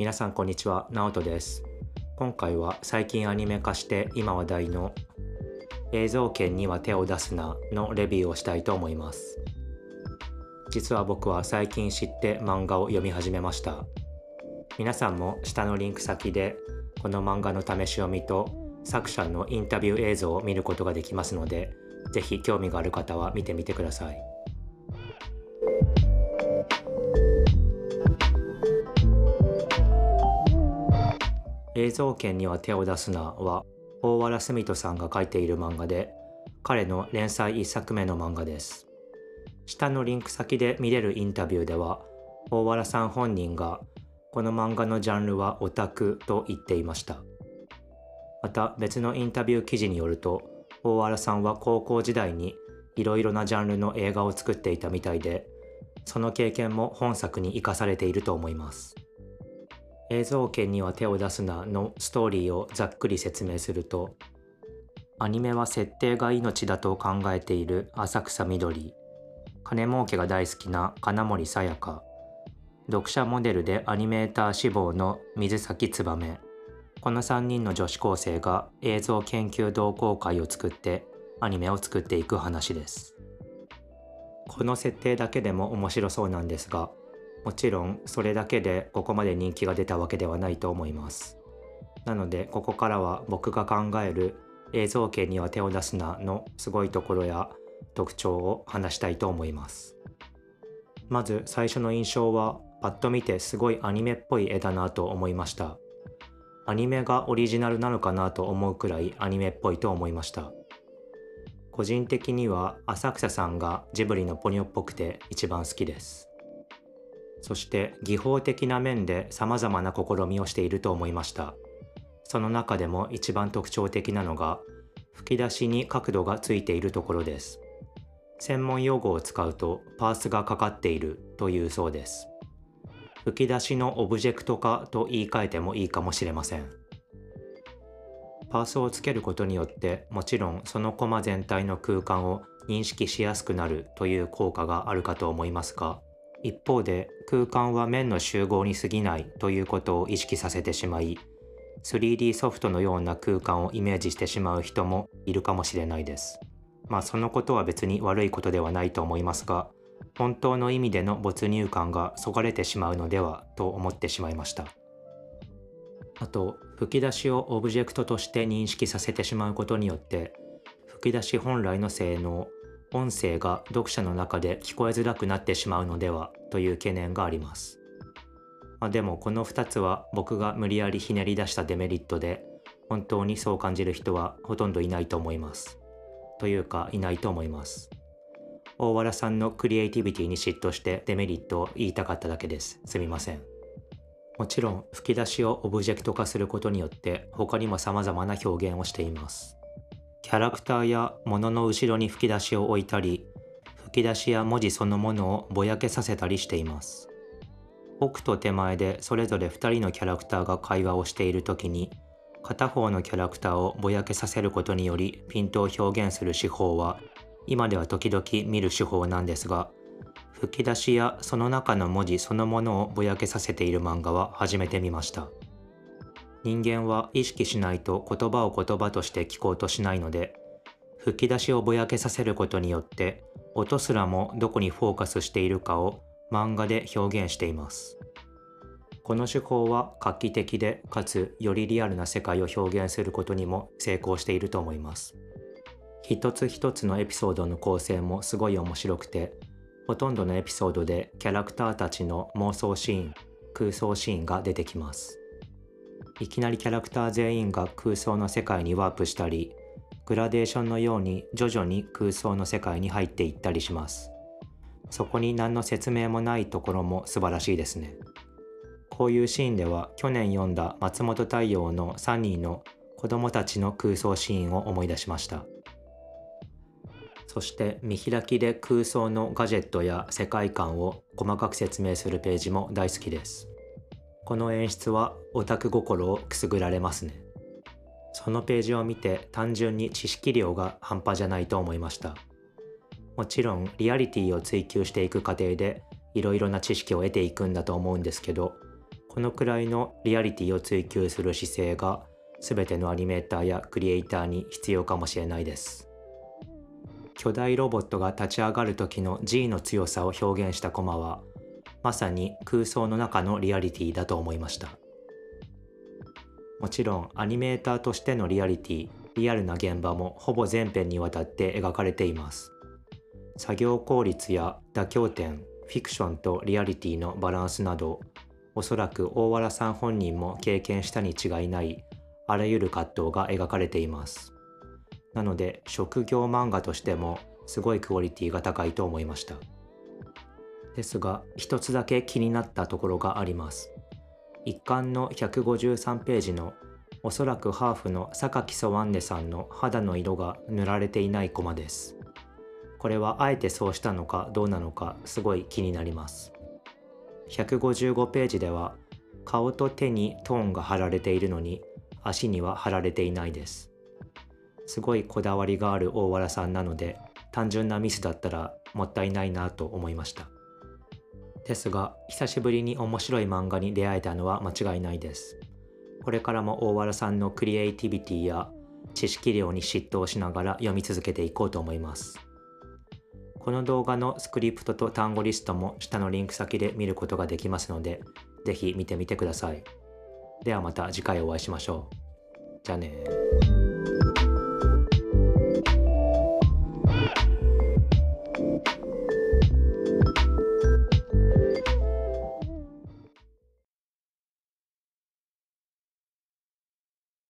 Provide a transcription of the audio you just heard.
皆さんこんにちは、ナオトです。今回は最近アニメ化して今話題の映像権には手を出すなのレビューをしたいと思います。実は僕は最近知って漫画を読み始めました。皆さんも下のリンク先でこの漫画の試し読みと作者のインタビュー映像を見ることができますので、ぜひ興味がある方は見てみてください。映像権には手を出すなは大原澄人さんが書いている漫画で彼の連載1作目の漫画です。下のリンク先で見れるインタビューでは大原さん本人がこの漫画のジャンルはオタクと言っていました。また別のインタビュー記事によると大原さんは高校時代にいろいろなジャンルの映画を作っていたみたいでその経験も本作に生かされていると思います。映像権には手を出すなのストーリーをざっくり説明するとアニメは設定が命だと考えている浅草みどり金儲けが大好きな金森さやか読者モデルでアニメーター志望の水崎燕。この3人の女子高生が映像研究同好会を作ってアニメを作っていく話です。この設定だけでも面白そうなんですがもちろんそれだけでここまで人気が出たわけではないと思います。なのでここからは僕が考える映像権には手を出すなのすごいところや特徴を話したいと思います。まず最初の印象はパッと見てすごいアニメっぽい絵だなと思いました。アニメがオリジナルなのかなと思うくらいアニメっぽいと思いました。個人的には浅草さんがジブリのポニョっぽくて一番好きです。そして技法的な面で様々な試みをしていると思いました。その中でも一番特徴的なのが吹き出しに角度がついているところです。専門用語を使うとパースがかかっているというそうです。吹き出しのオブジェクト化と言い換えてもいいかもしれません。パースをつけることによってもちろんそのコマ全体の空間を認識しやすくなるという効果があるかと思いますが一方で空間は面の集合に過ぎないということを意識させてしまい 3D ソフトのような空間をイメージしてしまう人もいるかもしれないです。まあそのことは別に悪いことではないと思いますが本当の意味での没入感がそがれてしまうのではと思ってしまいました。あと吹き出しをオブジェクトとして認識させてしまうことによって吹き出し本来の性能音声が読者の中で聞こえづらくなってしまうのではという懸念があります。まあ、でもこの2つは僕が無理やりひねり出したデメリットで本当にそう感じる人はほとんどいないと思います。というかいないと思います。大原さんのクリエイティビティに嫉妬してデメリットを言いたかっただけです。すみません。もちろん吹き出しをオブジェクト化することによって他にも様々な表現をしています。キャラクターや物の後ろに吹き出しを置いたり、吹き出しや文字そのものをぼやけさせたりしています。奥と手前でそれぞれ2人のキャラクターが会話をしている時に、片方のキャラクターをぼやけさせることによりピントを表現する手法は、今では時々見る手法なんですが、吹き出しやその中の文字そのものをぼやけさせている漫画は初めて見ました。人間は意識しないと言葉を言葉として聞こうとしないので吹き出しをぼやけさせることによって音すらもどこにフォーカスしているかを漫画で表現しています。この手法は画期的でかつよりリアルな世界を表現することにも成功していると思います。一つ一つのエピソードの構成もすごい面白くてほとんどのエピソードでキャラクターたちの妄想シーン空想シーンが出てきます。いきなりキャラクター全員が空想の世界にワープしたり、グラデーションのように徐々に空想の世界に入っていったりします。そこに何の説明もないところも素晴らしいですね。こういうシーンでは去年読んだ松本太陽の3人の子供たちの空想シーンを思い出しました。そして見開きで空想のガジェットや世界観を細かく説明するページも大好きです。この演出はオタク心をくすぐられますね。そのページを見て単純に知識量が半端じゃないと思いました。もちろんリアリティを追求していく過程でいろいろな知識を得ていくんだと思うんですけど、このくらいのリアリティを追求する姿勢が全てのアニメーターやクリエイターに必要かもしれないです。巨大ロボットが立ち上がる時の G の強さを表現したコマはまさに空想の中のリアリティだと思いました。もちろんアニメーターとしてのリアリティリアルな現場もほぼ全編にわたって描かれています。作業効率や妥協点フィクションとリアリティのバランスなどおそらく大原さん本人も経験したに違いないあらゆる葛藤が描かれています。なので職業漫画としてもすごいクオリティが高いと思いました。ですが一つだけ気になったところがあります。一巻の153ページのおそらくハーフの榊ソワンネさんの肌の色が塗られていないコマです。これはあえてそうしたのかどうなのかすごい気になります。155ページでは顔と手にトーンが貼られているのに足には貼られていないです。すごいこだわりがある大原さんなので単純なミスだったらもったいないなと思いました。ですが久しぶりに面白い漫画に出会えたのは間違いないですこれからも大原さんのクリエイティビティや知識量に嫉妬しながら読み続けていこうと思いますこの動画のスクリプトと単語リストも下のリンク先で見ることができますので、ぜひ見てみてください。ではまた次回お会いしましょう。じゃあね